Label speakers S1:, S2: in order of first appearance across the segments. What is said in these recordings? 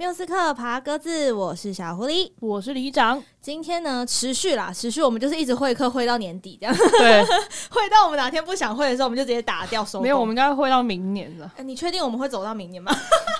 S1: 缪斯克爬鸽子，我是小狐狸，
S2: 我是里长。
S1: 今天呢，持续啦，持续，我们就是一直会课会到年底这样。
S2: 对，
S1: 会到我们哪天不想会的时候，我们就直接打掉收。
S2: 没有，我们应该会到明年了。
S1: 欸，你确定我们会走到明年吗？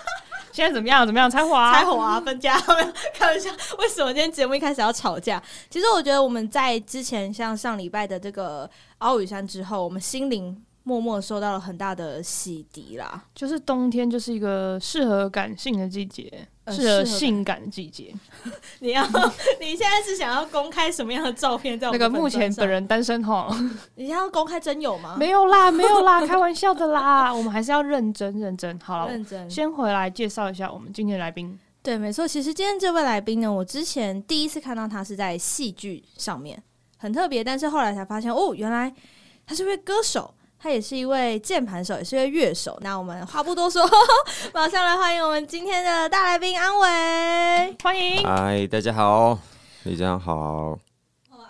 S2: 现在怎么样？怎么样？拆伙啊？
S1: 拆伙啊？分家？开玩笑。为什么今天节目一开始要吵架？其实我觉得我们在之前像上礼拜的这个奥羽山之后，我们心灵。默默受到了很大的洗涤啦，
S2: 就是冬天就是一个适合感性的季节，适、呃、合性感的季节。
S1: 你要，你现在是想要公开什么样的照片在我？
S2: 那个目前本人单身哈，
S1: 你现在要公开真有吗？
S2: 没有啦，没有啦，开玩笑的啦。我们还是要认真认真。好了，
S1: 认真。先
S2: 回来介绍一下我们今天的来宾。
S1: 对，没错。其实今天这位来宾呢，我之前第一次看到他是在戏剧上面，很特别。但是后来才发现，哦，原来他是位歌手。他也是一位键盘手，也是一位乐手。那我们话不多说，马上来欢迎我们今天的大来宾安伟，欢迎。
S3: 嗨，大家好，李江好，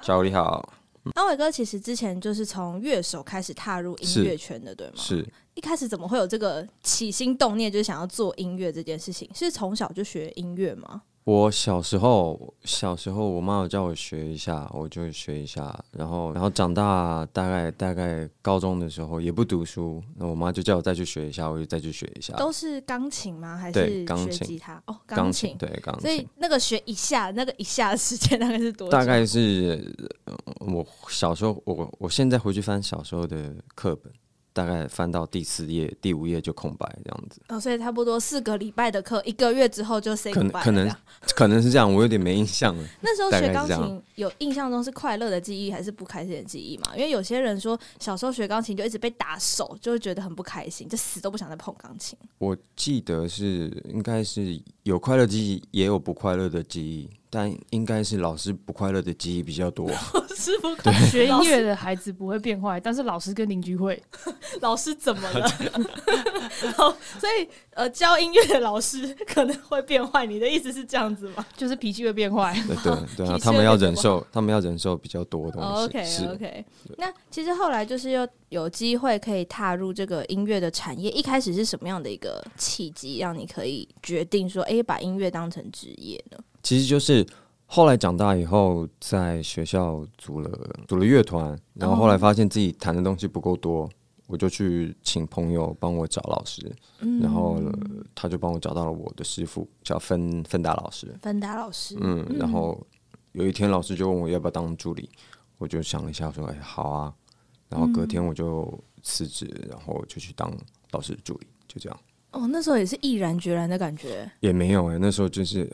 S3: 小狐狸好。
S1: 安伟哥其实之前就是从乐手开始踏入音乐圈的，对吗？
S3: 是。
S1: 一开始怎么会有这个起心动念，就是想要做音乐这件事情？是从小就学音乐吗？
S3: 我小时候，小时候我妈有叫我学一下，我就学一下。然后，然后长大大概大概高中的时候也不读书，那我妈就叫我再去学一下，我就再去学一下。
S1: 都是钢琴吗？还是学吉他？哦，钢琴，
S3: 对，钢琴。
S1: 所以那个学一下，那个一下的时间大概是多久？
S3: 大概是我小时候，我我现在回去翻小时候的课本。大概翻到第四页、第五页就空白这样子。
S1: 哦，所以差不多四个礼拜的课，一个月之后就 say。
S3: 可能可能 可能是这样，我有点没印象了。
S1: 那时候学钢琴有印象中是快乐的记忆还是不开心的记忆嘛？因为有些人说小时候学钢琴就一直被打手，就会觉得很不开心，就死都不想再碰钢琴。
S3: 我记得是应该是有快乐记忆，也有不快乐的记忆。但应该是老师不快乐的记忆比较多。
S1: 老师不快
S2: 乐，学音乐的孩子不会变坏，但是老师跟邻居会。
S1: 老师怎么了？所以呃，教音乐的老师可能会变坏。你的意思是这样子吗？
S2: 就是脾气会变坏。
S3: 对对对啊，他们要忍受，他们要忍受比较多的东西。
S1: Oh, OK OK。那其实后来就是又有机会可以踏入这个音乐的产业。一开始是什么样的一个契机，让你可以决定说，哎、欸，把音乐当成职业呢？
S3: 其实就是后来长大以后，在学校组了组了乐团，然后后来发现自己弹的东西不够多，我就去请朋友帮我找老师，然后他就帮我找到了我的师傅，叫芬芬达老师。
S1: 芬达老师，
S3: 嗯，然后有一天老师就问我要不要当助理，我就想了一下说，哎，好啊，然后隔天我就辞职，然后就去当老师助理，就这样。
S1: 哦，那时候也是毅然决然的感觉？
S3: 也没有哎、欸，那时候就是。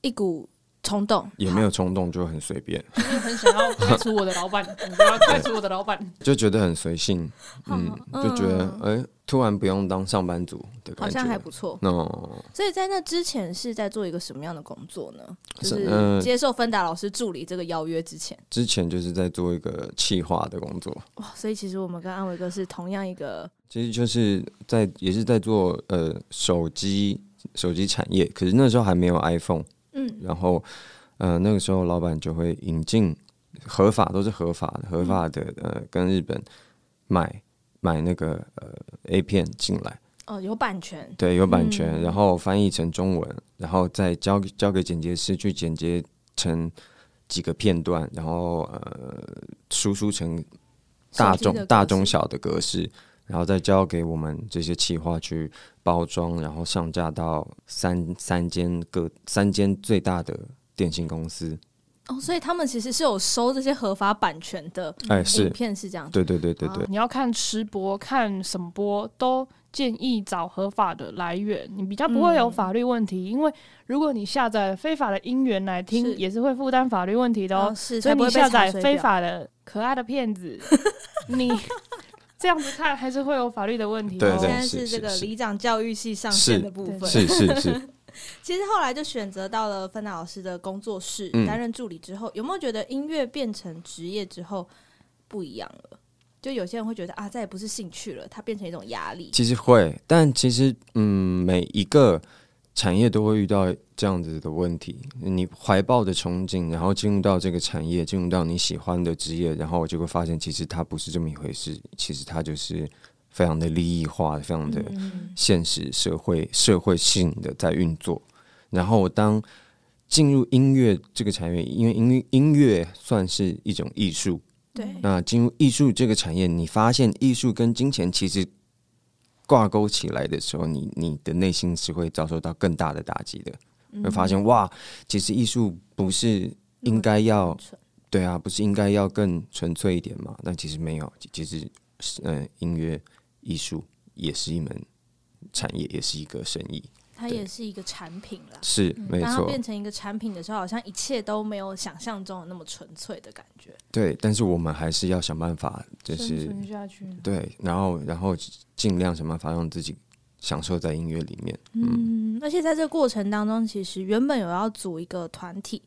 S1: 一股冲动，
S3: 也没有冲动，就很随便。
S2: 很想要开除我的老板，我要开除我的老板，
S3: 就觉得很随性，嗯，就觉得哎、欸，突然不用当上班族的感觉，
S1: 好像还不错。
S3: 哦，
S1: 所以在那之前是在做一个什么样的工作呢？就是接受芬达老师助理这个邀约之前，
S3: 之前就是在做一个企划的工作。
S1: 哇，所以其实我们跟安伟哥是同样一个，
S3: 其实就是在也是在做呃手机手机产业，可是那时候还没有 iPhone。嗯，然后，呃，那个时候老板就会引进合法，都是合法的，合法的，呃，跟日本买买那个呃 A 片进来。
S1: 哦，有版权。对，
S3: 有版权，嗯、然后翻译成中文，然后再交交给剪接师去剪接成几个片段，然后呃输出成大中大中小的格式。然后再交给我们这些企划去包装，然后上架到三三间各三间最大的电信公司。
S1: 哦，所以他们其实是有收这些合法版权的，
S3: 哎，是
S1: 影片是这样。
S3: 对对对对对，
S2: 你要看吃播，看什么播都建议找合法的来源，你比较不会有法律问题。嗯、因为如果你下载非法的音源来听，是也是会负担法律问题的哦。哦是，所以你下载非法的可爱的骗子，你。这样子看还是会有法律的问题。
S3: 对，对，
S1: 现在是这个里长教育系上线的部分。
S3: 是是是，是。
S1: 其实后来就选择到了芬达老师的工作室担任助理之后，有没有觉得音乐变成职业之后不一样了？就有些人会觉得啊，再也不是兴趣了，它变成一种压力。
S3: 其实会，但其实嗯，每一个。产业都会遇到这样子的问题，你怀抱的憧憬，然后进入到这个产业，进入到你喜欢的职业，然后我就会发现，其实它不是这么一回事，其实它就是非常的利益化，非常的现实社会社会性的在运作。然后当进入音乐这个产业，因为音乐音乐算是一种艺术，
S1: 对。
S3: 那进入艺术这个产业，你发现艺术跟金钱其实挂钩起来的时候，你你的内心是会遭受到更大的打击的。嗯、会发现哇，其实艺术不是应该要，对啊，不是应该要更纯粹一点嘛？但其实没有，其实嗯、呃，音乐艺术也是一门产业，也是一个生意。
S1: 它也是一个产品啦，
S3: 是、嗯、没错。当它
S1: 变成一个产品的时候，好像一切都没有想象中的那么纯粹的感觉。
S3: 对，但是我们还是要想办法，就是
S2: 下去。
S3: 对，然后然后尽量想办法让自己享受在音乐里面。嗯，
S1: 嗯，而且在这个过程当中，其实原本有要组一个团体，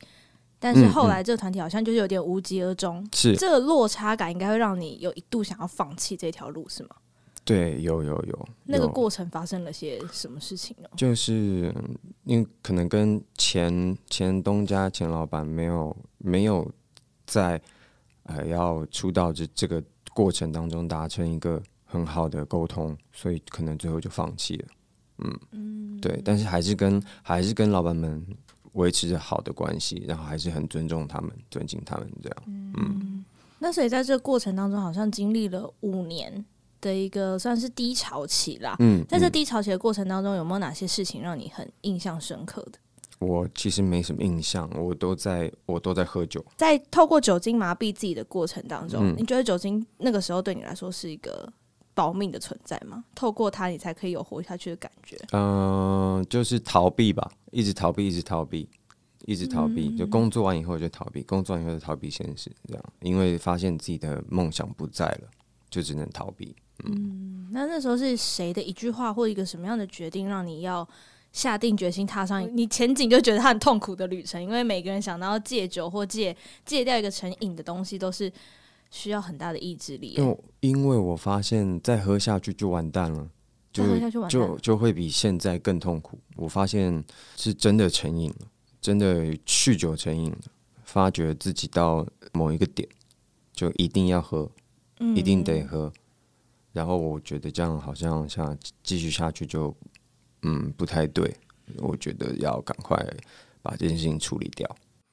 S1: 但是后来这个团体好像就是有点无疾而终。是、嗯嗯、这个落差感，应该会让你有一度想要放弃这条路，是吗？
S3: 对，有有有。
S1: 那个过程发生了些什么事情呢？
S3: 就是因为可能跟前前东家前老板没有没有在呃要出道这这个过程当中达成一个很好的沟通，所以可能最后就放弃了。嗯嗯，对，但是还是跟还是跟老板们维持着好的关系，然后还是很尊重他们，尊敬他们这样。嗯，嗯，
S1: 那所以在这个过程当中，好像经历了五年。的一个算是低潮期啦。嗯，在这低潮期的过程当中，有没有哪些事情让你很印象深刻的？
S3: 我其实没什么印象，我都在我都在喝酒，
S1: 在透过酒精麻痹自己的过程当中，嗯，你觉得酒精那个时候对你来说是一个保命的存在吗？透过它，你才可以有活下去的感觉。
S3: 嗯，呃，就是逃避吧，一直逃避，一直逃避，一直逃避。嗯，就工作完以后就逃避，工作完以后就逃避现实，这样，因为发现自己的梦想不在了，就只能逃避。
S1: 嗯，那那时候是谁的一句话或一个什么样的决定，让你要下定决心踏上你前景就觉得他很痛苦的旅程？因为每个人想到戒酒或戒戒掉一个成瘾的东西，都是需要很大的意志力。
S3: 因因为我发现再喝下去就完蛋了，就喝下去完蛋就就会比现在更痛苦。我发现是真的成瘾了，真的酗酒成瘾了，发觉自己到某一个点就一定要喝，嗯、一定得喝。然后我觉得这样好像像继续下去就嗯不太对，我觉得要赶快把这件事情处理掉。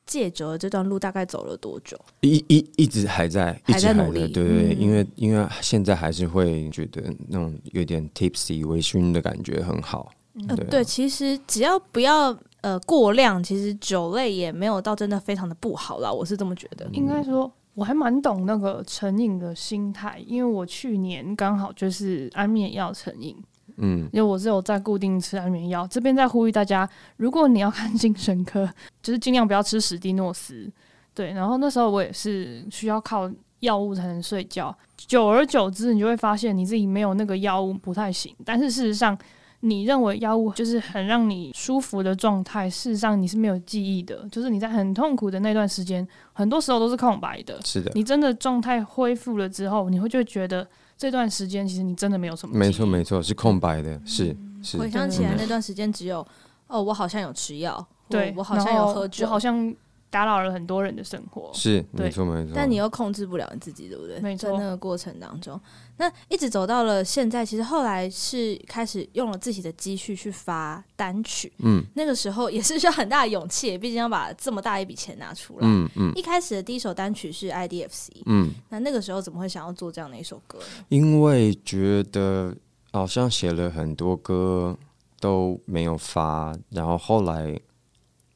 S1: 戒酒的这段路大概走了多久？
S3: 一一一直还在，
S1: 还在努力。
S3: 对对，嗯、因为因为现在还是会觉得那种有点 tipsy 微醺的感觉很好。
S1: 对、啊呃、对，其实只要不要呃过量，其实酒类也没有到真的非常的不好啦。我是这么觉得。
S2: 应该说。我还蛮懂那个成瘾的心态，因为我去年刚好就是安眠药成瘾，嗯，因为我是有在固定吃安眠药。这边在呼吁大家，如果你要看精神科，就是尽量不要吃史蒂诺斯。对，然后那时候我也是需要靠药物才能睡觉，久而久之，你就会发现你自己没有那个药物不太行。但是事实上，你认为药物就是很让你舒服的状态，事实上你是没有记忆的，就是你在很痛苦的那段时间，很多时候都是空白的。
S3: 是的，
S2: 你真的状态恢复了之后，你会就会觉得这段时间其实你真的没有什么。
S3: 没错，没错，是空白的，是是。
S1: 回想起来那段时间，只有哦，我好像有吃药，对，我好像有喝酒，
S2: 我好像。打扰了很多人的生活，
S3: 是没错没错。
S1: 但你又控制不了你自己，对不对？
S2: 没错。
S1: 在那个过程当中，那一直走到了现在，其实后来是开始用了自己的积蓄去发单曲。嗯，那个时候也是需要很大的勇气，毕竟要把这么大一笔钱拿出来。嗯嗯。一开始的第一首单曲是 IDFC。嗯。那那个时候怎么会想要做这样的一首歌呢？
S3: 因为觉得好像写了很多歌都没有发，然后后来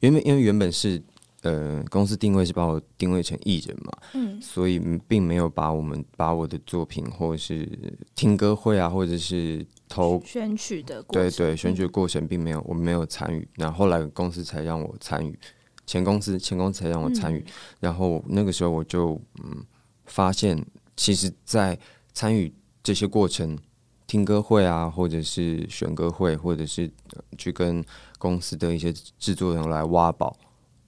S3: 原本因为原本是。呃，公司定位是把我定位成艺人嘛，嗯，所以并没有把我们把我的作品或者是听歌会啊，或者是投
S1: 选曲的过程，
S3: 对对，选曲的过程并没有，我们没有参与。然后后来公司才让我参与，前公司前公司才让我参与。嗯，然后那个时候我就嗯发现，其实，在参与这些过程，听歌会啊，或者是选歌会，或者是去跟公司的一些制作人来挖宝。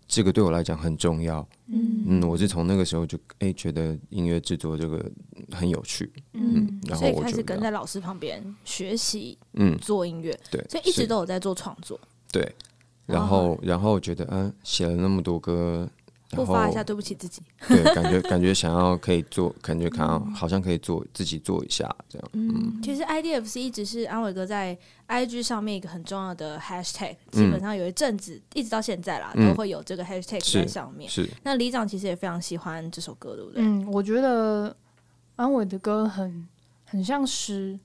S3: 这个对我来讲很重要，嗯。嗯，我是从那个时候就哎觉得音乐制作这个很有趣，嗯，然后我
S1: 开始跟在老师旁边学习，嗯，做音乐，对，所以一直都有在做创作，
S3: 对，然后然后觉得嗯，写了那么多歌，
S1: 然后发一下，对不起自己。
S3: 对，感觉感觉想要可以做，感觉看到好像可以做自己做一下这样。
S1: 嗯，其实 IDFC 一直是安伟哥在 IG 上面一个很重要的 hashtag，基本上有一阵子、嗯、一直到现在啦，都会有这个 hashtag 在上面。
S3: 是，是
S1: 那李长其实也非常喜欢这首歌，对不对？
S2: 嗯，我觉得安伟的歌很很像诗。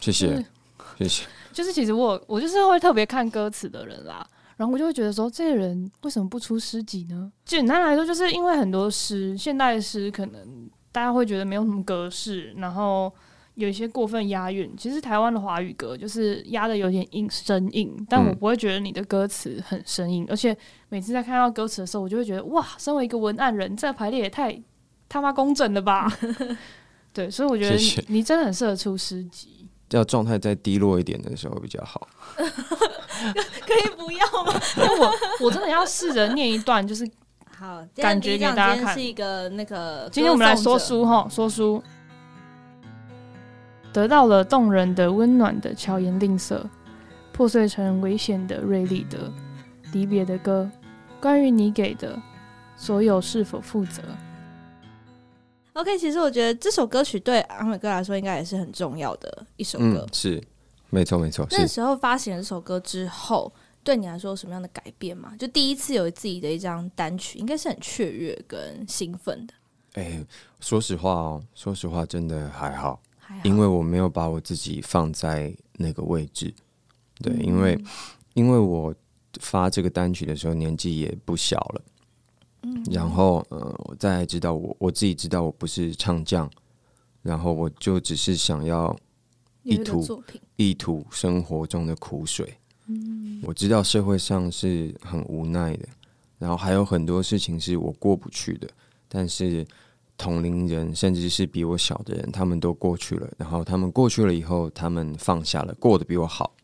S3: 谢谢，谢谢。
S2: 就是其实我我就是会特别看歌词的人啦。然后我就会觉得说，这个人为什么不出诗集呢？简单来说，就是因为很多诗，现代诗可能大家会觉得没有什么格式，然后有一些过分押韵。其实台湾的华语歌就是押的有点硬生硬，但我不会觉得你的歌词很生硬。嗯、而且每次在看到歌词的时候，我就会觉得哇，身为一个文案人，这排列也太他妈工整了吧？对，所以我觉得你真的很适合出诗集。
S3: 要状态再低落一点的时候比较好。
S1: 可以不要
S2: 吗？我我真的要试着念一段，就是
S1: 好
S2: 感觉给大家看。
S1: 是一个那个，
S2: 今天我们来说书哈，说书得到了动人的、温暖的巧言令色，破碎成危险的、锐利的离别的歌。关于你给的所有，是否负责
S1: ？OK，其实我觉得这首歌曲对阿伟哥来说，应该也是很重要的一首歌。
S3: 嗯、是。没错，没错。
S1: 那时候发行了这首歌之后，对你来说有什么样的改变吗？就第一次有自己的一张单曲，应该是很雀跃跟兴奋的。
S3: 哎，说实话哦，说实话，真的还好，因为我没有把我自己放在那个位置。对，嗯、因为因为我发这个单曲的时候年纪也不小了，嗯，然后呃，我再知道我我自己知道我不是唱将，然后我就只是想要。一吐一吐生活中的苦水。嗯，我知道社会上是很无奈的，然后还有很多事情是我过不去的。但是同龄人，甚至是比我小的人，他们都过去了。然后他们过去了以后，他们放下了，过得比我好。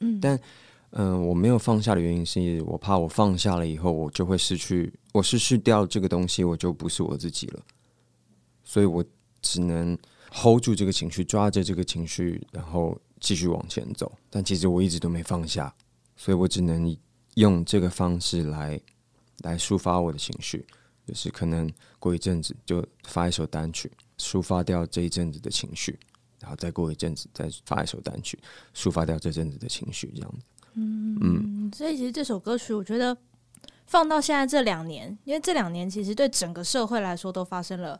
S3: 嗯，但嗯、呃，我没有放下的原因是我怕我放下了以后，我就会失去，我失去掉这个东西，我就不是我自己了。所以我只能。Hold 住这个情绪，抓着这个情绪，然后继续往前走。但其实我一直都没放下，所以我只能用这个方式来来抒发我的情绪。就是可能过一阵子就发一首单曲，抒发掉这一阵子的情绪，然后再过一阵子再发一首单曲，抒发掉这阵子的情绪，这样子。
S1: 嗯嗯，所以其实这首歌曲，我觉得。放到现在这两年，因为这两年其实对整个社会来说都发生了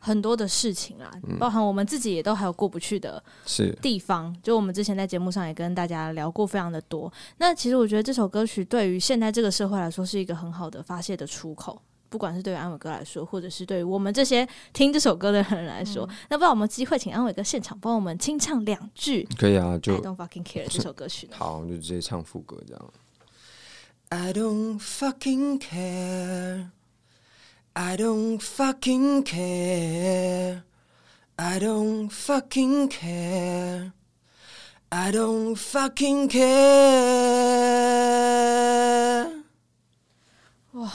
S1: 很多的事情啦，嗯、包含我们自己也都还有过不去的地方。就我们之前在节目上也跟大家聊过非常的多。那其实我觉得这首歌曲对于现在这个社会来说是一个很好的发泄的出口，不管是对于安伟哥来说，或者是对于我们这些听这首歌的人来说。嗯、那不知道有没有机会请安伟哥现场帮我们清唱两句？
S3: 可以啊，就
S1: I don't fucking care 这首歌曲。
S3: 好，就直接唱副歌这样。I don't fucking care. I don't fucking care. I don't fucking care. I don't fucking care.
S1: 哇，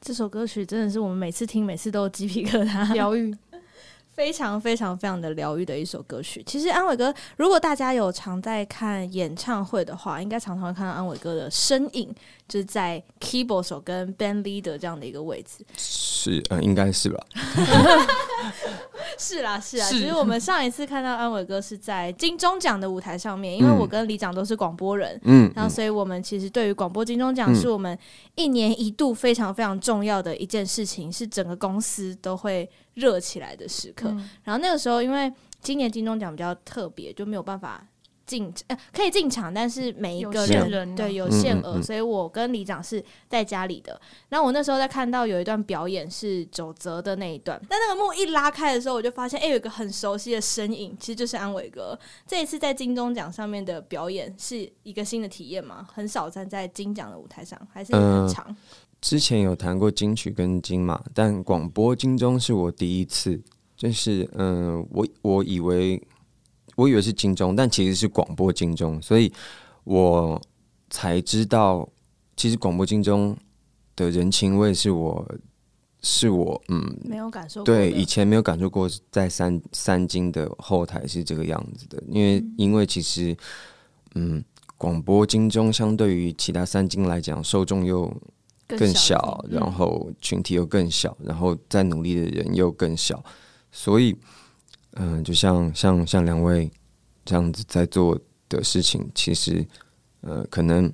S1: 这首歌曲真的是我们每次听，每次都有鸡皮疙瘩，疗愈。非常非常非常的疗愈的一首歌曲。其实安伟哥，如果大家有常在看演唱会的话，应该常常会看到安伟哥的身影，就是在 keyboard 手跟 band leader 这样的一个位置。
S3: 是，嗯，应该是吧。
S1: 是啦，是啊。是其实我们上一次看到安伟哥是在金钟奖的舞台上面，因为我跟李长都是广播人，嗯，然后所以我们其实对于广播金钟奖是我们一年一度非常非常重要的一件事情，是整个公司都会热起来的时刻。嗯、然后那个时候，因为今年金钟奖比较特别，就没有办法。进呃可以进场，但是每一个人，人对有限额，嗯嗯嗯，所以我跟里长是在家里的。那我那时候在看到有一段表演是九泽的那一段，但那个幕一拉开的时候，我就发现哎、欸，有一个很熟悉的身影，其实就是安伟哥。这一次在金钟奖上面的表演是一个新的体验吗？很少站在金奖的舞台上，还是很长？呃、
S3: 之前有谈过金曲跟金马，但广播金钟是我第一次。就是嗯、呃，我我以为。我以为是金钟，但其实是广播金钟，所以我才知道，其实广播金钟的人情味是我是我嗯
S1: 没有感受过，
S3: 对，以前没有感受过，在三三金的后台是这个样子的，因为、嗯、因为其实嗯广播金钟相对于其他三金来讲，受众又更小，然后群体又更小，然后在努力的人又更小，所以，嗯、呃，就像像像两位这样子在做的事情，其实，呃，可能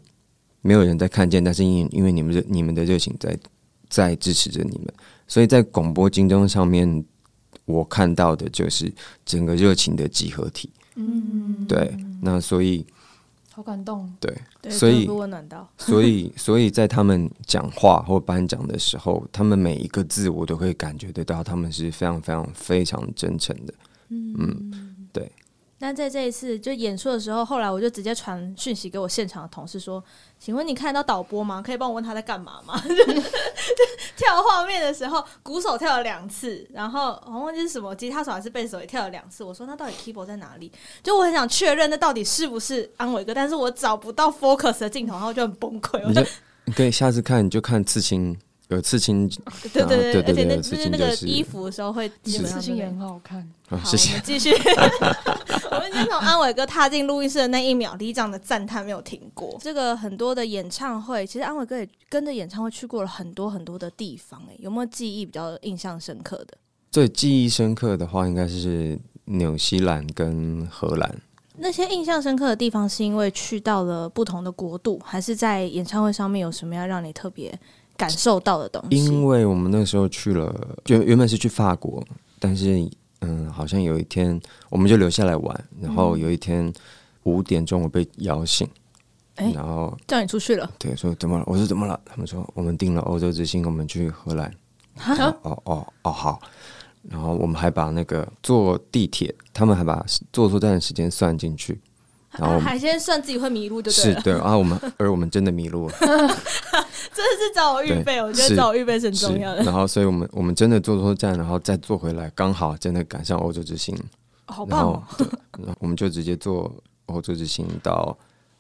S3: 没有人在看见，但是因因为你们热你们的热情在在支持着你们，所以在广播金钟上面，我看到的就是整个热情的集合体。嗯，对，那所以。
S2: 好感动，
S3: 对，所以
S1: 温暖到，
S3: 所以所以在他们讲话或颁奖的时候，他们每一个字我都会感觉得到，他们是非常非常非常真诚的，嗯，嗯，对。
S1: 那在这一次就演出的时候，后来我就直接传讯息给我现场的同事说：“请问你看到导播吗？可以帮我问他在干嘛吗？” 跳画面的时候，鼓手跳了两次，然后我忘记是什么，吉他手还是贝斯手也跳了两次。我说：“那到底 keyboard 在哪里？”就我很想确认那到底是不是安伟哥，但是我找不到 focus 的镜头，然后就很崩溃。
S3: 你就你可以下次看，你就看刺青。有刺青，
S1: 对对对，而且那就是那个衣服的时候会，
S2: 刺青也很好看。
S1: 好，谢谢。继续，我们先从安伟哥踏进录音室的那一秒，里长的赞叹没有停过。这个很多的演唱会，其实安伟哥也跟着演唱会去过了很多很多的地方。哎，有没有记忆比较印象深刻的？
S3: 最记忆深刻的话，应该是纽西兰跟荷兰。
S1: 那些印象深刻的地方，是因为去到了不同的国度，还是在演唱会上面有什么样让你特别？感受到的东西，
S3: 因为我们那时候去了，就原本是去法国，但是嗯，好像有一天我们就留下来玩，然后有一天五点钟我被摇醒，
S1: 嗯、
S3: 然后
S1: 叫你出去了，
S3: 对，说怎么了？我说怎么了？他们说我们订了欧洲之星，我们去荷兰。哦哦哦，好。然后我们还把那个坐地铁，他们还把坐错站的时间算进去。然后
S1: 海鲜算自己会迷路，对不对？
S3: 是对，啊我们而我们真的迷路了，真
S1: 的是找我预备，我觉得找我预备是很重要的。
S3: 然后，所以我们我们真的坐错站，然后再坐回来，刚好真的赶上欧洲之星，
S1: 好棒哦！
S3: 然后我们就直接坐欧洲之星到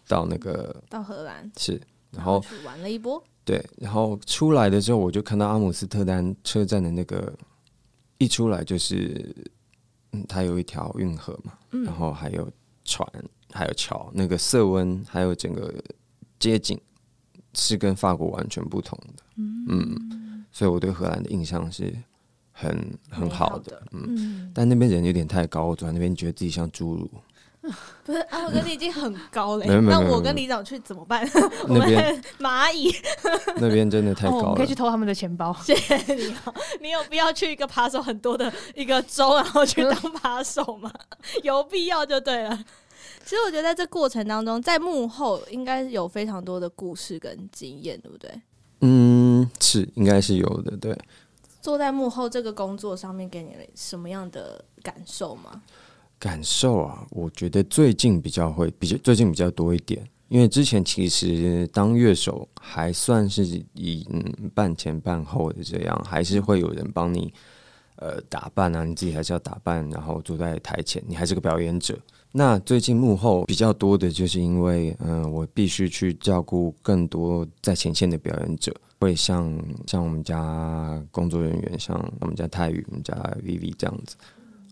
S3: 到那个
S1: 到荷兰，
S3: 是，然后
S1: 去玩了一波。
S3: 对，然后出来的时候，我就看到阿姆斯特丹车站的那个一出来就是，嗯，它有一条运河嘛，然后还有船。还有桥，那个色温，还有整个街景，是跟法国完全不同的。嗯，嗯，所以我对荷兰的印象是很很好的。好的嗯，嗯，但那边人有点太高，我坐在那边觉得自己像侏儒。
S1: 不是啊，我跟你已经很高了，那我跟李长去怎么办？那边 蚂蚁，
S3: 那边真的太高了，哦，
S2: 可以去偷他们的钱包。
S1: 谢谢你哦，你有必要去一个扒手很多的一个州，然后去当扒手吗？有必要就对了。其实我觉得在这过程当中，在幕后应该有非常多的故事跟经验，对不对？
S3: 嗯，是，应该是有的。对，
S1: 坐在幕后这个工作上面，给你什么样的感受吗？
S3: 感受啊，我觉得最近比较会比较最近比较多一点，因为之前其实当乐手还算是以嗯半前半后的这样，还是会有人帮你呃打扮啊，你自己还是要打扮，然后坐在台前，你还是个表演者。那最近幕后比较多的，就是因为嗯、我必须去照顾更多在前线的表演者，会像像我们家工作人员，像我们家泰宇、我们家 Vivi 这样子，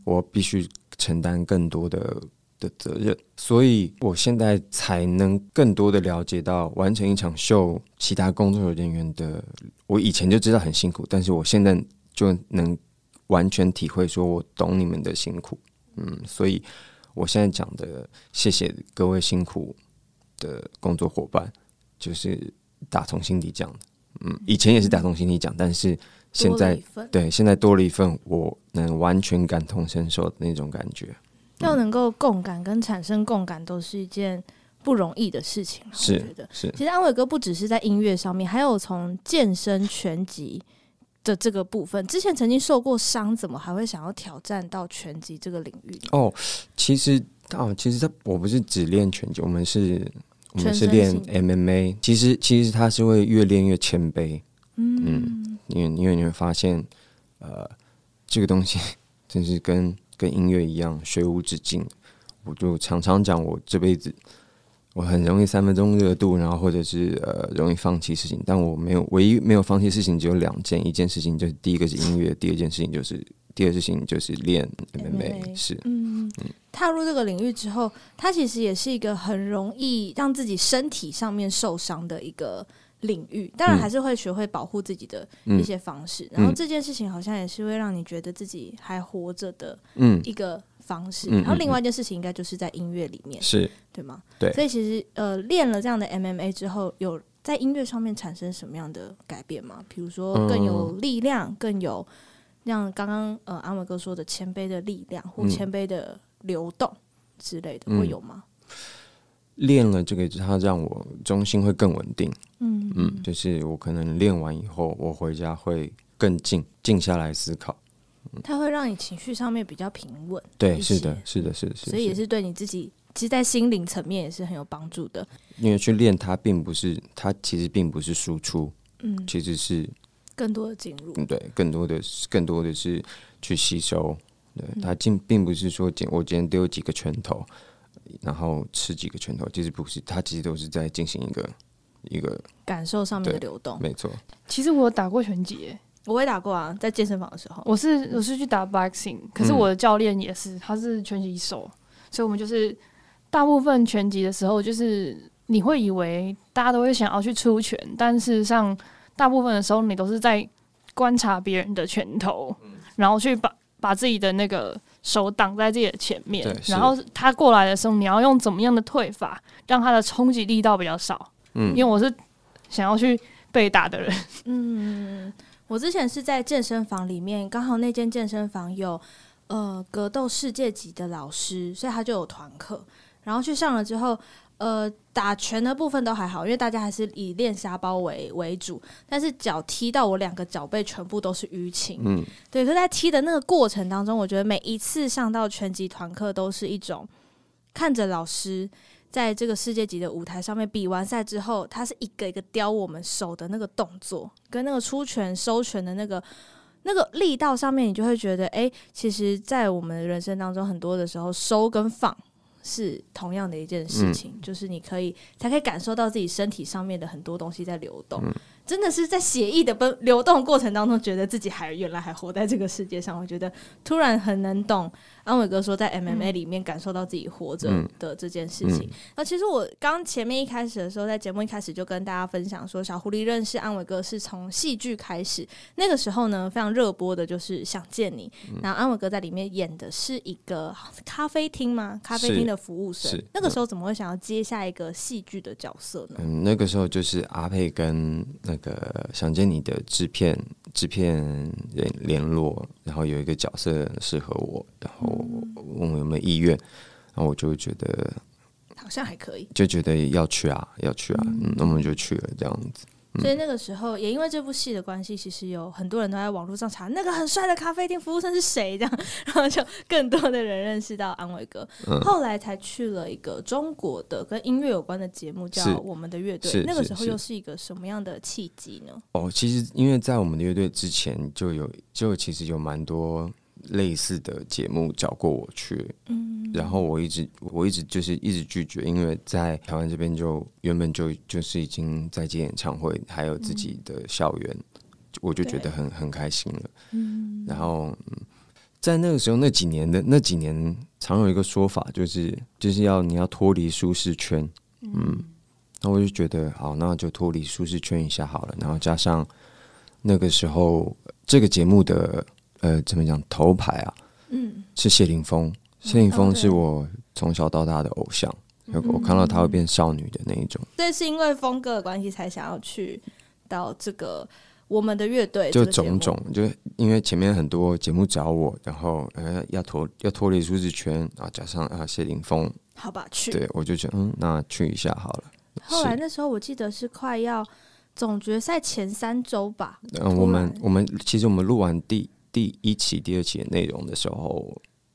S3: 我必须承担更多的的责任，所以我现在才能更多的了解到完成一场秀，其他工作人员的，我以前就知道很辛苦，但是我现在就能完全体会，说我懂你们的辛苦，嗯，所以。我现在讲的，谢谢各位辛苦的工作伙伴，就是打从心底讲的。嗯，以前也是打从心底讲，但是现在对现在多了一份，我能完全感同身受的那种感觉。
S1: 要能够共感跟产生共感，都是一件不容易的事情。
S3: 是，
S1: 我觉得
S3: 是。
S1: 其实安伟哥不只是在音乐上面，还有从健身拳击的这个部分，之前曾经受过伤，怎么还会想要挑战到拳击这个领域？
S3: 哦，其实哦，其实他我不是只练拳击，我们是我们是练 MMA。其实其实他是会越练越谦卑，嗯，嗯，因为因为你会发现，呃，这个东西 真是跟跟音乐一样，学无止境。我就常常讲，我这辈子。我很容易三分钟热度，然后或者是呃容易放弃事情，但我没有唯一没有放弃事情只有两件，一件事情就是第一个是音乐，第二件事情就是第二件事情就是练 MMA。是，嗯，
S1: 踏入这个领域之后，它其实也是一个很容易让自己身体上面受伤的一个领域，当然还是会学会保护自己的一些方式。嗯、然后这件事情好像也是会让你觉得自己还活着的嗯。一个方式。嗯、然后另外一件事情应该就是在音乐里面，
S3: 是
S1: 对吗？
S3: 对。
S1: 所以其实呃，练了这样的 MMA 之后，有在音乐上面产生什么样的改变吗？比如说更有力量，嗯、更有像刚刚呃安伟哥说的谦卑的力量或谦卑的流动之类的，嗯、会有吗？
S3: 练了这个，它让我中心会更稳定。嗯嗯，就是我可能练完以后，我回家会更静静下来思考。
S1: 它会让你情绪上面比较平稳。
S3: 对，是的，是的，是的，是的。
S1: 所以也是对你自己，其实，在心灵层面也是很有帮助的。
S3: 因为去练它，并不是它，其实并不是输出，嗯，其实是
S1: 更多的进入。
S3: 对，更多的，更多的是去吸收。对，它并并不是说，我今天丢几个拳头。然后吃几个拳头，其实不是，它其实都是在进行一个一个
S1: 感受上面的流动。
S3: 没错，
S2: 其实我打过拳击，
S1: 我也打过啊，在健身房的时候，
S2: 我是我是去打 boxing，可是我的教练也是，他是拳击手，所以我们就是大部分拳击的时候，就是你会以为大家都会想要去出拳，但事实上大部分的时候，你都是在观察别人的拳头，然后去把把自己的那个。手挡在自己的前面，然后他过来的时候，你要用怎么样的退法，让他的冲击力道比较少？嗯，因为我是想要去被打的人。
S1: 嗯，我之前是在健身房里面，刚好那间健身房有呃格斗世界级的老师，所以他就有团课，然后去上了之后。呃，打拳的部分都还好，因为大家还是以练沙包为为主。但是脚踢到我两个脚背全部都是淤青，嗯，对。可是在踢的那个过程当中，我觉得每一次上到拳击团课都是一种看着老师在这个世界级的舞台上面比完赛之后，他是一个一个雕我们手的那个动作，跟那个出拳收拳的那个那个力道上面，你就会觉得，哎，其实，在我们人生当中，很多的时候收跟放。是同样的一件事情，嗯、就是你可以才可以感受到自己身体上面的很多东西在流动。嗯真的是在写意的奔流动过程当中，觉得自己还原来还活在这个世界上。我觉得突然很能懂安伟哥说，在 MMA 里面感受到自己活着的这件事情。那、嗯嗯、其实我刚前面一开始的时候，在节目一开始就跟大家分享说，小狐狸认识安伟哥是从戏剧开始。那个时候呢，非常热播的就是《想见你》，然后安伟哥在里面演的是一个咖啡厅吗？咖啡厅的服务生。那个时候怎么会想要接下一个戏剧的角色呢？
S3: 嗯，那个时候就是阿佩跟那个想见你的制片制片人联络，然后有一个角色适合我，然后问我有没有意愿，然后我就觉得
S1: 好像还可以，
S3: 就觉得要去啊，要去啊，嗯，那我们就去了这样子。
S1: 所以那个时候也因为这部戏的关系，其实有很多人都在网络上查那个很帅的咖啡店服务生是谁，这样，然后就更多的人认识到安伟哥。嗯、后来才去了一个中国的跟音乐有关的节目，叫《我们的乐队》。那个时候又是一个什么样的契机呢？
S3: 哦，其实因为在我们的乐队之前就有，就其实有蛮多。类似的节目找过我去，嗯，然后我一直我一直就是一直拒绝，因为在台湾这边就原本就就是已经在接演唱会，还有自己的校园，嗯、我就觉得很很开心了，嗯，然后在那个时候那几年的那几年，常有一个说法就是就是要你要脱离舒适圈，嗯，那我就觉得好，那就脱离舒适圈一下好了，然后加上那个时候这个节目的。呃，怎么讲？头牌啊，嗯，是谢霆锋。谢霆锋是我从小到大的偶像，嗯、我看到他会变少女的那一种。
S1: 这是因为峰哥的关系才想要去到这个我们的乐队。
S3: 就种种，就因为前面很多节目找我，然后呃要脱要脱离舒适圈啊，加上啊谢霆锋，
S1: 好吧，去。
S3: 对，我就觉得嗯，那去一下好了。
S1: 后来那时候我记得是快要总决赛前三周吧。
S3: 嗯，我们我们其实我们录完第。第一期、第二期的内容的时候，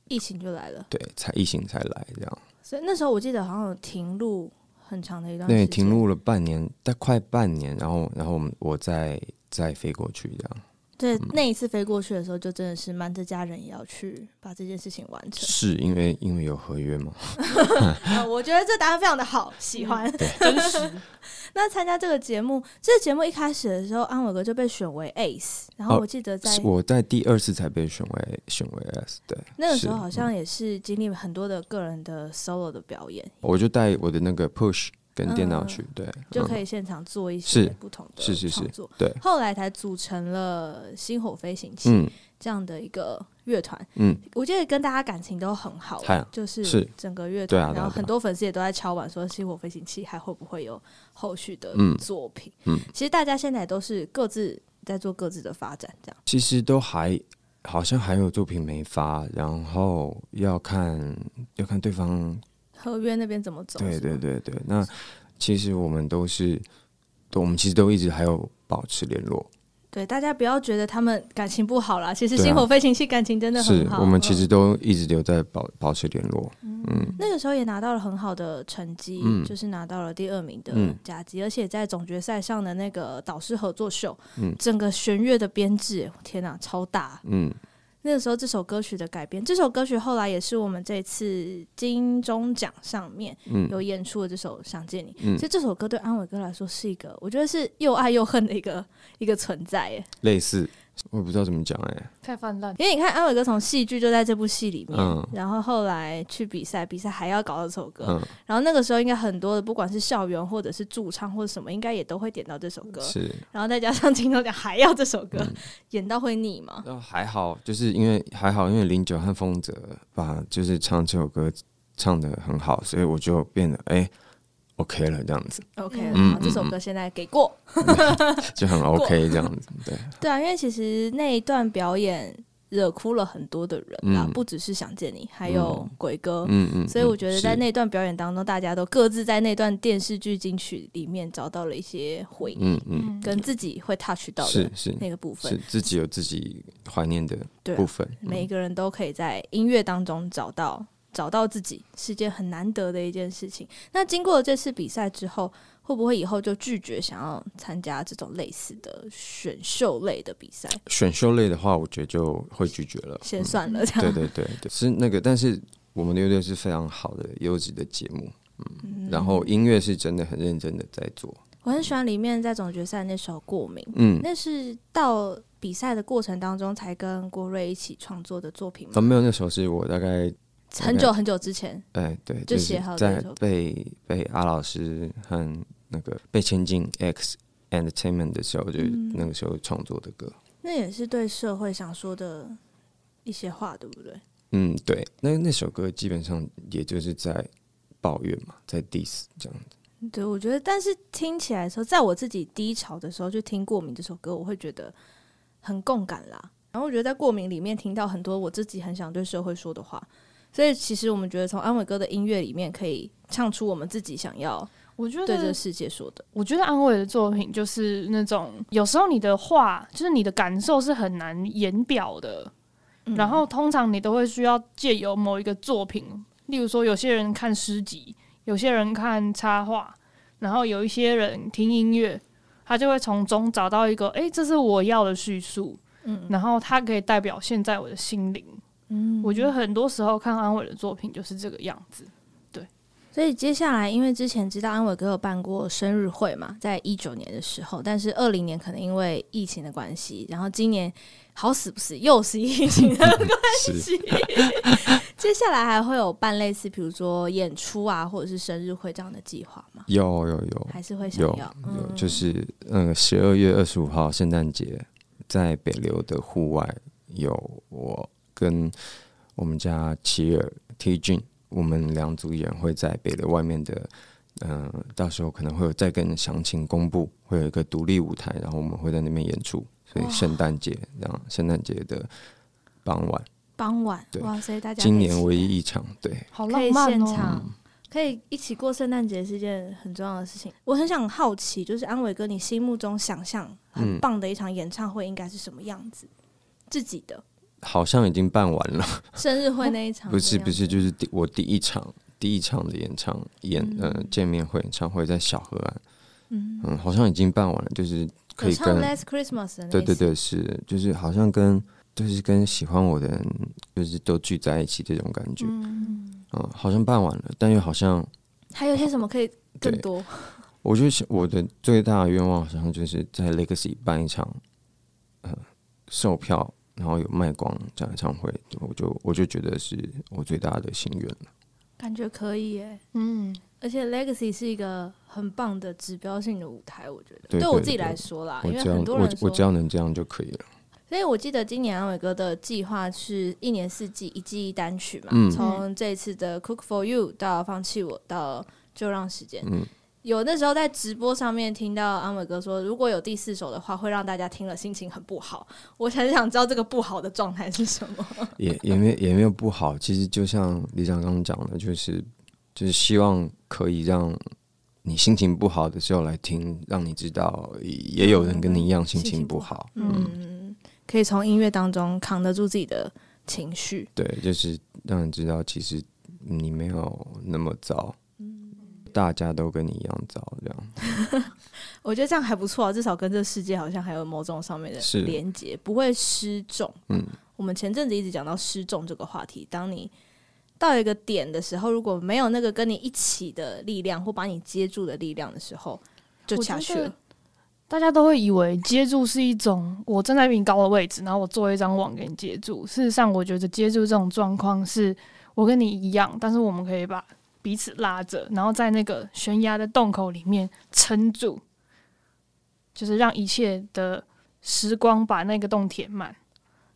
S1: 疫情就来了。
S3: 对，才疫情才来这样。
S1: 所以那时候我记得好像有停录很长的一段时间，对，
S3: 停录了半年，大快半年，然后，然后我们我再再飞过去这样。
S1: 对，那一次飞过去的时候，就真的是瞒着家人也要去把这件事情完成。
S3: 是因为因为有合约吗？
S1: 我觉得这答案非常的好，喜欢，嗯、真实。那参加这个节目，这个节目一开始的时候，安伟哥就被选为 Ace，然后我记得在、
S3: 哦、我在第二次才被选为选为 Ace，对，
S1: 那个时候好像也是经历了很多的个人的 solo 的表演。
S3: 我就带我的那个 Push 跟电脑去，对，
S1: 就可以现场做一些不同的
S3: 是是是
S1: 作。
S3: 对，
S1: 后来才组成了星火飞行器这样的一个乐团。嗯，我觉得跟大家感情都很好，就是整个乐团，然后很多粉丝也都在敲碗说，星火飞行器还会不会有后续的作品？嗯，其实大家现在都是各自在做各自的发展，这样。
S3: 其实都还好像还有作品没发，然后要看要看对方。
S1: 合约那边怎么走？
S3: 对对对对，那其实我们都是，我们其实都一直还有保持联络。
S1: 对，大家不要觉得他们感情不好啦，其实星火飞行器感情真的很好。
S3: 是我们其实都一直留在保保持联络。嗯，嗯，
S1: 那个时候也拿到了很好的成绩，嗯，就是拿到了第二名的甲级，嗯，而且在总决赛上的那个导师合作秀，嗯，整个弦乐的编制，天哪，超大，嗯。那个时候，这首歌曲的改编，这首歌曲后来也是我们这次金钟奖上面有演出的这首《想见你》，嗯，所以这首歌对安伟哥来说是一个，我觉得是又爱又恨的一个一个存在，耶，
S3: 类似。我也不知道怎么讲哎、欸，
S2: 太泛滥。
S1: 因为你看安伟哥从戏剧就在这部戏里面，嗯、然后后来去比赛，比赛还要搞这首歌，嗯、然后那个时候应该很多的，不管是校园或者是驻唱或者什么，应该也都会点到这首歌。
S3: 是，
S1: 然后再加上金钟奖还要这首歌，嗯、演到会腻吗？
S3: 还好，就是因为还好，因为零九和丰泽把就是唱这首歌唱的很好，所以我就变得哎。欸 OK 了，这样子。
S1: OK 了，嗯，这首歌现在给过，
S3: 就很 OK 这样子。对，
S1: 对啊，因为其实那一段表演惹哭了很多的人啊，不只是想见你，还有鬼哥。嗯嗯。所以我觉得在那段表演当中，大家都各自在那段电视剧金曲里面找到了一些回忆，嗯嗯，跟自己会 touch 到的是那个部分，
S3: 是自己有自己怀念的部分。
S1: 每一个人都可以在音乐当中找到。找到自己是件很难得的一件事情。那经过这次比赛之后，会不会以后就拒绝想要参加这种类似的选秀类的比赛？
S3: 选秀类的话，我觉得就会拒绝了，
S1: 先算了。这样、
S3: 嗯、对对对对，是那个。但是我们的乐队是非常好的优质的节目，嗯，嗯然后音乐是真的很认真的在做。
S1: 我很喜欢里面在总决赛那首《过敏》，嗯，那是到比赛的过程当中才跟郭瑞一起创作的作品吗？
S3: 哦，没有，那首是我大概。
S1: 很久很久之前，
S3: 哎，对，就写好在被被阿老师和那个被签进 X Entertainment 的时候，就那个时候创作的歌。
S1: 那也是对社会想说的一些话，对不对？
S3: 嗯，对。那那首歌基本上也就是在抱怨嘛，在 diss 这样子。
S1: 对，我觉得，但是听起来的时候，在我自己低潮的时候，就听《过敏》这首歌，我会觉得很共感啦。然后我觉得在《过敏》里面听到很多我自己很想对社会说的话。所以，其实我们觉得从安伟哥的音乐里面可以唱出我们自己想要，我觉得对这个世界说的。
S2: 我觉得安伟的作品就是那种有时候你的话，就是你的感受是很难言表的，嗯、然后通常你都会需要借由某一个作品，例如说有些人看诗集，有些人看插画，然后有一些人听音乐，他就会从中找到一个，哎、欸，这是我要的叙述，嗯，然后它可以代表现在我的心灵。嗯，我觉得很多时候看安伟的作品就是这个样子，对。
S1: 所以接下来，因为之前知道安伟哥有办过生日会嘛，在一九年的时候，但是二零年可能因为疫情的关系，然后今年好死不死又是疫情的关系。接下来还会有办类似，比如说演出啊，或者是生日会这样的计划吗？
S3: 有有有，
S1: 还是会想要有，
S3: 有嗯、就是嗯，十二月二十五号圣诞节在北流的户外有我。跟我们家齐尔 T 君，我们两组人会在北流外面的，嗯、呃，到时候可能会有再跟详情公布，会有一个独立舞台，然后我们会在那边演出。所以圣诞节，然后圣诞节的傍晚，
S1: 傍晚，
S3: 对，
S1: 哇塞，大家
S3: 今年唯一一场，对，
S2: 好浪漫哦，可以现
S1: 场，可以一起过圣诞节是件很重要的事情。我很想好奇，就是安伟哥，你心目中想象很棒的一场演唱会应该是什么样子？嗯、自己的。
S3: 好像已经办完了，
S1: 生日会那一场
S3: 不是不是，就是第我第一场第一场的演唱演呃见面会演唱会在小河岸，嗯。嗯，好像已经办完了，就是可以跟
S1: Last Christmas
S3: 对对对是，就是好像跟就是跟喜欢我的人就是都聚在一起这种感觉，嗯。嗯，好像办完了，但又好像
S1: 还有些什么可以更多？
S3: 我觉得我的最大的愿望好像就是在 Legacy 办一场呃售票。然后有卖光这样演唱会，我就我就觉得是我最大的心愿了。
S1: 感觉可以耶。嗯，而且 Legacy 是一个很棒的指标性的舞台，我觉得对，对，对，对我自己来说啦，因为很多人
S3: 我，我只要能这样就可以了。
S1: 所以我记得今年安伟哥的计划是一年四季一季一单曲嘛，嗯，从这次的 Cook for You 到放弃我到就让时间，嗯。有那时候在直播上面听到安伟哥说，如果有第四首的话，会让大家听了心情很不好。我很想知道这个不好的状态是什么。
S3: 也也没也没有不好，其实就像李长刚刚讲的，就是就是希望可以让你心情不好的时候来听，让你知道也有人跟你一样心情不好。嗯，
S1: 嗯可以从音乐当中扛得住自己的情绪。
S3: 对，就是让人知道其实你没有那么糟。大家都跟你一样糟，这样，
S1: 我觉得这样还不错啊，至少跟这世界好像还有某种上面的连接，不会失重。嗯，我们前阵子一直讲到失重这个话题，当你到一个点的时候，如果没有那个跟你一起的力量或把你接住的力量的时候，就下去了。
S2: 大家都会以为接住是一种我站在比你高的位置，然后我做一张网给你接住。事实上，我觉得接住这种状况是我跟你一样，但是我们可以把。彼此拉着，然后在那个悬崖的洞口里面撑住，就是让一切的时光把那个洞填满，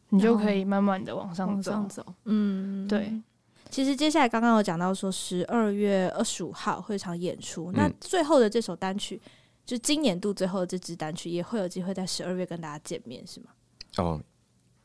S2: 你就可以慢慢的往上走。
S1: 上走，嗯，
S2: 对。
S1: 其实接下来刚刚有讲到说，十二月二十五号会场演出，嗯，那最后的这首单曲，就今年度最后的这支单曲，也会有机会在十二月跟大家见面，是吗？
S3: 哦。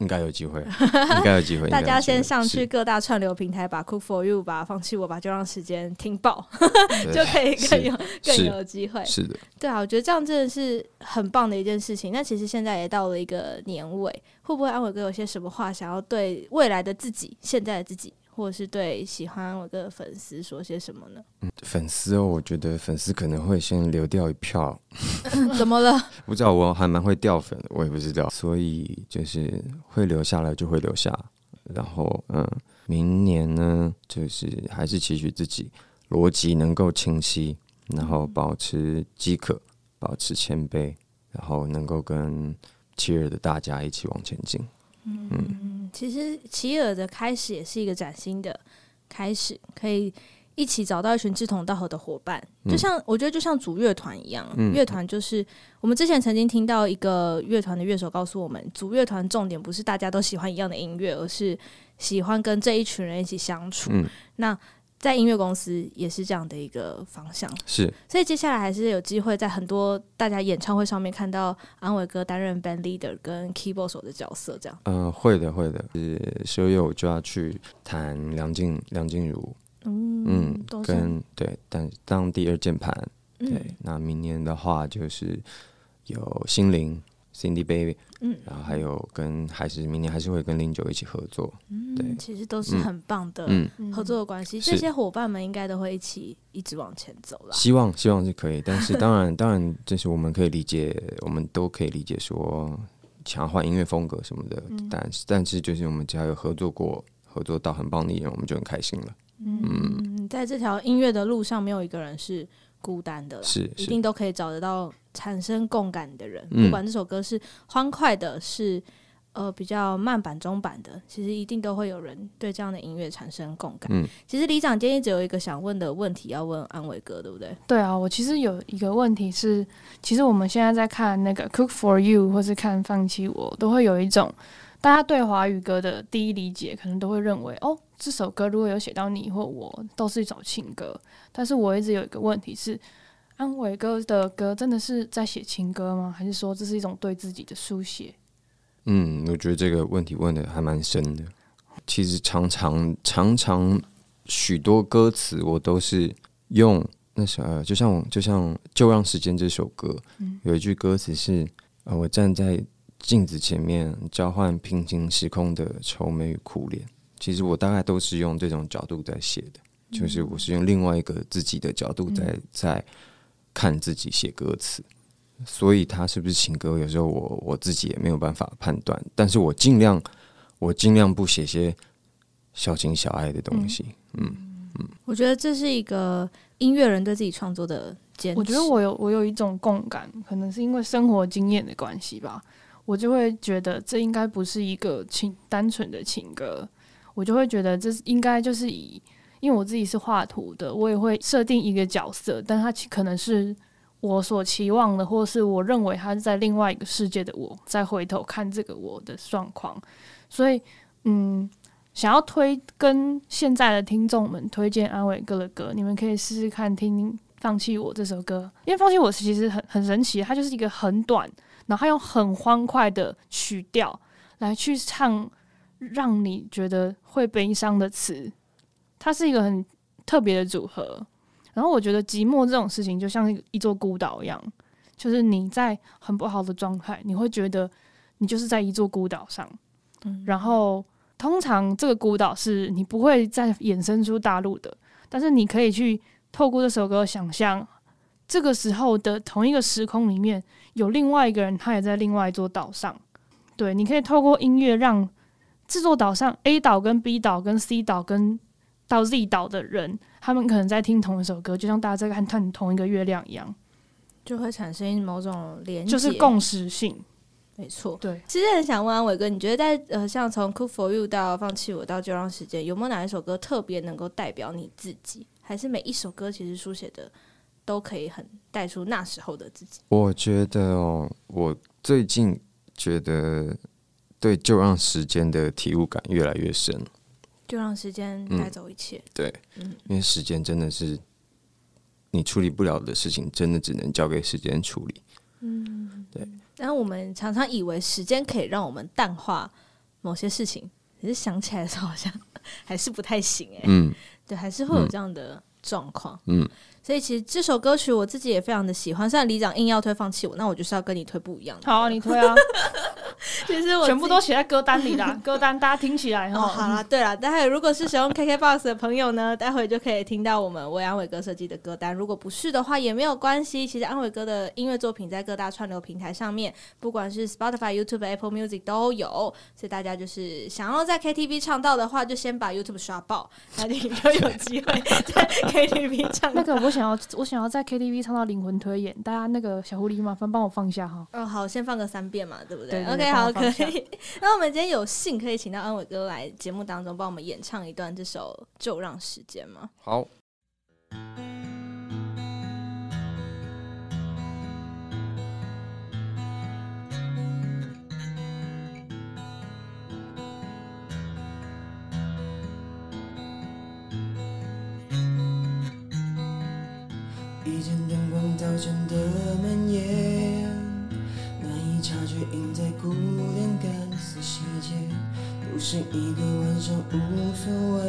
S3: 应该有机会，应该有机会。
S1: 大家先上去各大串流平台，把《Cook for You》吧放弃我吧，就让时间听爆，就可以更有更有机会。
S3: 是的，
S1: 对啊，我觉得这样真的是很棒的一件事情。那其实现在也到了一个年尾，会不会安伟哥有些什么话想要对未来的自己、现在的自己？或者是对喜欢我的粉丝说些什么呢？
S3: 嗯，粉丝哦，我觉得粉丝可能会先流掉一票。
S1: 怎么了？
S3: 不知道，我还蛮会掉粉的，我也不知道。所以就是会留下来就会留下。然后嗯，明年呢，就是还是期许自己逻辑能够清晰，然后保持饥渴，保持谦卑，然后能够跟七月的大家一起往前进。
S1: 嗯，其实奇尔的开始也是一个崭新的开始，可以一起找到一群志同道合的伙伴，就像我觉得就像组乐团一样，乐团就是我们之前曾经听到一个乐团的乐手告诉我们，组乐团重点不是大家都喜欢一样的音乐，而是喜欢跟这一群人一起相处。那在音乐公司也是这样的一个方向，
S3: 是，所
S1: 以接下来还是有机会在很多大家演唱会上面看到安伟哥担任 band leader 跟 keyboard 手的角色，这样。
S3: 嗯、呃，会的，会的。是十二月我就要去弹梁静梁静茹，嗯，嗯跟对，当当第二键盘，对、嗯。那明年的话就是有心灵。Cindy Baby，嗯，然后还有跟还是明年还是会跟零九一起合作，嗯，对，
S1: 其实都是很棒的合作的关系，嗯、这些伙伴们应该都会一起一直往前走了。
S3: 希望希望是可以，但是当 然当然，这是我们可以理解，我们都可以理解说想要换音乐风格什么的，嗯、但是但是就是我们只要有合作过，合作到很棒的艺人，我们就很开心了。嗯，
S1: 嗯。在这条音乐的路上，没有一个人是孤单的，
S3: 是，是。
S1: 一定都可以找得到。产生共感的人，不管这首歌是欢快的，是呃比较慢版中版的，其实一定都会有人对这样的音乐产生共感。嗯，其实李长今天一直有一个想问的问题要问安伟哥，对不对？
S2: 对啊，我其实有一个问题是，其实我们现在在看那个《Cook for You》或是看《放弃我》，都会有一种大家对华语歌的第一理解，可能都会认为哦，这首歌如果有写到你或我，都是一首情歌。但是我一直有一个问题是。安伟哥的歌真的是在写情歌吗？还是说这是一种对自己的书写？
S3: 嗯，我觉得这个问题问的还蛮深的。其实常常常常许多歌词我都是用那首，呃，就像就像就让时间这首歌，嗯，有一句歌词是呃，我站在镜子前面交换平行时空的愁眉与苦脸。其实我大概都是用这种角度在写的，就是我是用另外一个自己的角度在在。看自己写歌词，所以他是不是情歌？有时候我我自己也没有办法判断。但是我尽量，我尽量不写些小情小爱的东西。嗯嗯，
S1: 我觉得这是一个音乐人对自己创作的坚持。
S2: 我觉得我有我有一种共感，可能是因为生活经验的关系吧。我就会觉得这应该不是一个情单纯的情歌，我就会觉得这应该就是以。因为我自己是画图的，我也会设定一个角色，但他可能是我所期望的，或是我认为他是在另外一个世界的我，再回头看这个我的状况。所以，嗯，想要推跟现在的听众们推荐安伟哥的歌，你们可以试试看听《放弃我》这首歌，因为《放弃我》其实很很神奇，它就是一个很短，然后用很欢快的曲调来去唱，让你觉得会悲伤的词。它是一个很特别的组合，然后我觉得寂寞这种事情就像一座孤岛一样，就是你在很不好的状态，你会觉得你就是在一座孤岛上，嗯，然后通常这个孤岛是你不会再衍生出大陆的，但是你可以去透过这首歌想象，这个时候的同一个时空里面有另外一个人，他也在另外一座岛上，对，你可以透过音乐让这座岛上 A 岛跟 B 岛跟 C 岛跟到 Z 岛的人，他们可能在听同一首歌，就像大家在看看同一个月亮一样，
S1: 就会产生某种连，
S2: 就是共识性。
S1: 没错，
S2: 对。
S1: 其实很想问安伟哥，你觉得在呃，像从《Cook for You》到《放弃我》到《就让时间》，有没有哪一首歌特别能够代表你自己？还是每一首歌其实书写的都可以很带出那时候的自己？
S3: 我觉得哦，我最近觉得对《就让时间》的体悟感越来越深。
S1: 就让时间带走一切。
S3: 嗯、对，嗯，因为时间真的是你处理不了的事情，真的只能交给时间处理。嗯，对。
S1: 但我们常常以为时间可以让我们淡化某些事情，可是想起来的时候好像 还是不太行哎、欸。嗯，对，还是会有这样的状况。嗯。所以其实这首歌曲我自己也非常的喜欢。虽然里长硬要推放弃我，那我就是要跟你推不一样的。
S2: 好，你推啊！
S1: 其实我
S2: 全部都写在歌单里啦，歌单大家听起来
S1: 哦。好啦，对了，待会如果是使用 KKBOX 的朋友呢，待会就可以听到我们为安伟哥设计的歌单。如果不是的话，也没有关系。其实安伟哥的音乐作品在各大串流平台上面，不管是 Spotify、YouTube、Apple Music 都有。所以大家就是想要在 KTV 唱到的话，就先把 YouTube 刷爆，那你就有机会在 KTV 唱。
S2: 那个我。我想要，我想要在 KTV 唱到灵魂推演，大家那个小狐狸麻烦帮我放一下哈。
S1: 嗯，好，先放个三遍嘛，对不对，？OK，好，可以。那我们今天有幸可以请到安伟哥来节目当中帮我们演唱一段这首《就让时间》吗？
S3: 好。
S4: 一盏灯光早晨的蔓延，难以察觉，映在孤单干涩细节。不是一个晚上无所谓，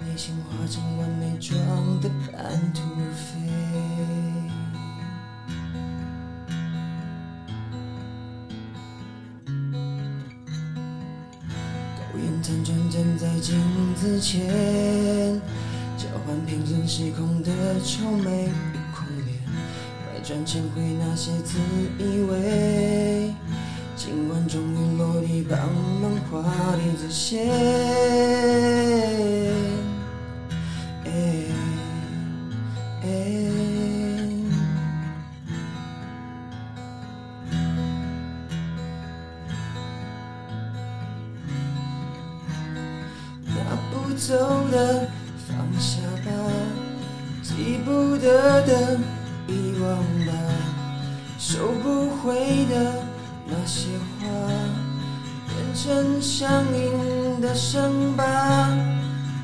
S4: 内心化成完美妆的半途而废。苟延残喘站在镜子前。交换平行时空的愁眉与苦脸，百转千回那些自以为，今晚终于落地，把梦画地自现。那些话，变成相应的伤疤。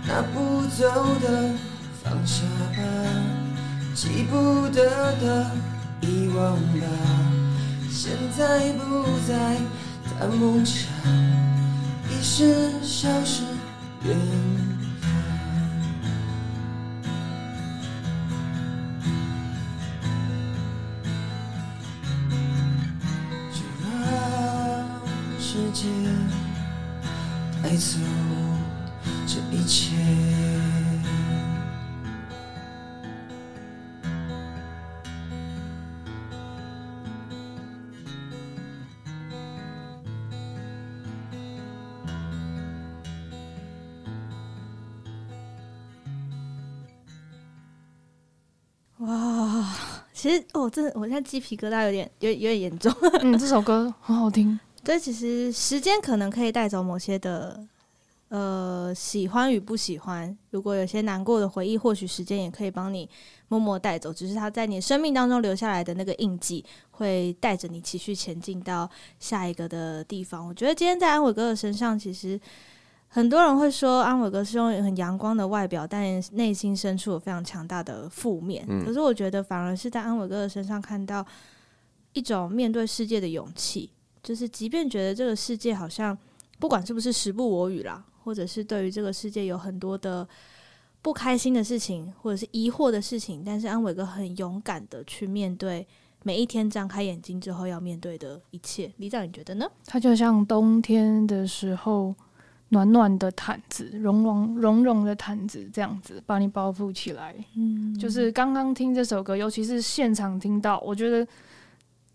S4: 拿不走的放下吧，记不得的遗忘吧，现在不再谈梦想，已是消失
S1: 远。其实哦，这我现在鸡皮疙瘩有点，有点有点严重。
S2: 嗯，这首歌很好听。
S1: 对，其实时间可能可以带走某些的呃，喜欢与不喜欢，如果有些难过的回忆，或许时间也可以帮你默默带走。只是它在你生命当中留下来的那个印记，会带着你继续前进到下一个的地方。我觉得今天在安伟哥的身上，其实很多人会说安伟哥是用很阳光的外表，但内心深处有非常强大的负面。可是我觉得反而是在安伟哥的身上看到一种面对世界的勇气，就是即便觉得这个世界好像不管是不是时不我与啦。或者是对于这个世界有很多的不开心的事情，或者是疑惑的事情，但是安伟哥很勇敢的去面对每一天张开眼睛之后要面对的一切。李长，你觉得呢？
S2: 他就像冬天的时候暖暖的毯子，绒绒绒绒的毯子，这样子把你包覆起来。嗯，就是刚刚听这首歌，尤其是现场听到，我觉得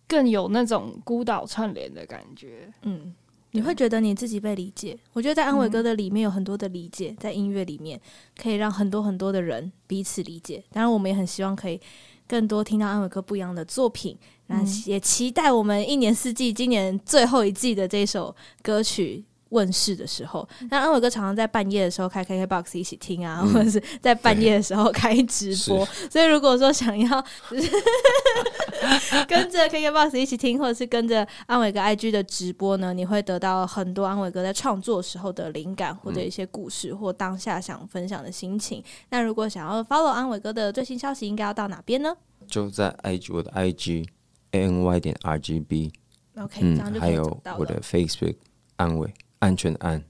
S2: 更有那种孤岛串联的感觉。嗯。
S1: 你会觉得你自己被理解。我觉得在安伟哥的里面有很多的理解，在音乐里面可以让很多很多的人彼此理解。当然，我们也很希望可以更多听到安伟哥不一样的作品。那也期待我们一年四季今年最后一季的这首歌曲问世的时候，那安伟哥常常在半夜的时候开 KKBOX 一起听啊，嗯、或者是在半夜的时候开直播。所以如果说想要 跟着 KKBOX 一起听，或者是跟着安伟哥 IG 的直播呢，你会得到很多安伟哥在创作时候的灵感，或者一些故事，或当下想分享的心情。那如果想要 follow 安伟哥的最新消息，应该要到哪边呢？
S3: 就在 IG 我的 IG A N Y 点 R G B。
S1: OK，嗯，
S3: 还有我的 Facebook 安伟。安全的安，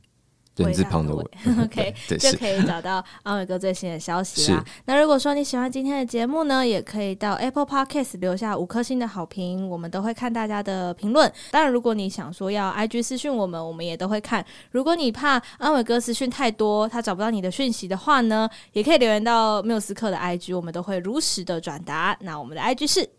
S3: 人字旁的伟，
S1: OK，就可以找到阿伟哥最新的消息啦。那如果说你喜欢今天的节目呢，也可以到 Apple Podcast 留下五颗星的好评，我们都会看大家的评论。当然，如果你想说要 IG 私讯我们，我们也都会看。如果你怕阿伟哥私讯太多，他找不到你的讯息的话呢，也可以留言到缪斯克的 IG，我们都会如实的转达。那我们的 IG 是。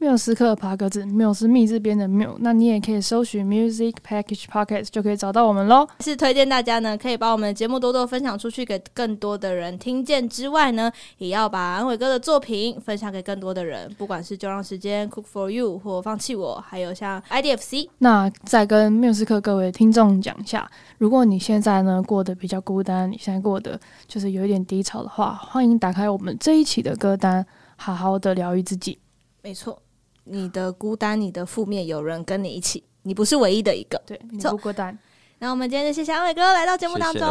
S2: 缪斯克爬格子，缪是密字边的缪，那你也可以搜寻 Music Package Pocket 就可以找到我们喽。
S1: 是推荐大家呢，可以把我们的节目多多分享出去，给更多的人听见之外呢，也要把安伟哥的作品分享给更多的人，不管是就让时间 Cook for You 或放弃我，还有像 IDFC。
S2: 那再跟缪斯克各位听众讲一下，如果你现在呢过得比较孤单，你现在过得就是有一点低潮的话，欢迎打开我们这一期的歌单，好好的疗愈自己。
S1: 没错。你的孤单，你的负面，有人跟你一起，你不是唯一的一个。
S2: 对，你不孤单。
S1: 那我们今天就谢谢安伟哥来到节目当中，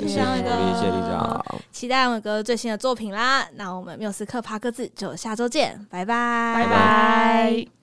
S1: 谢谢安伟哥，
S3: 谢谢李长，
S1: 期待安伟哥最新的作品啦。那我们缪斯克帕克字就下周见，拜拜，
S2: 拜拜。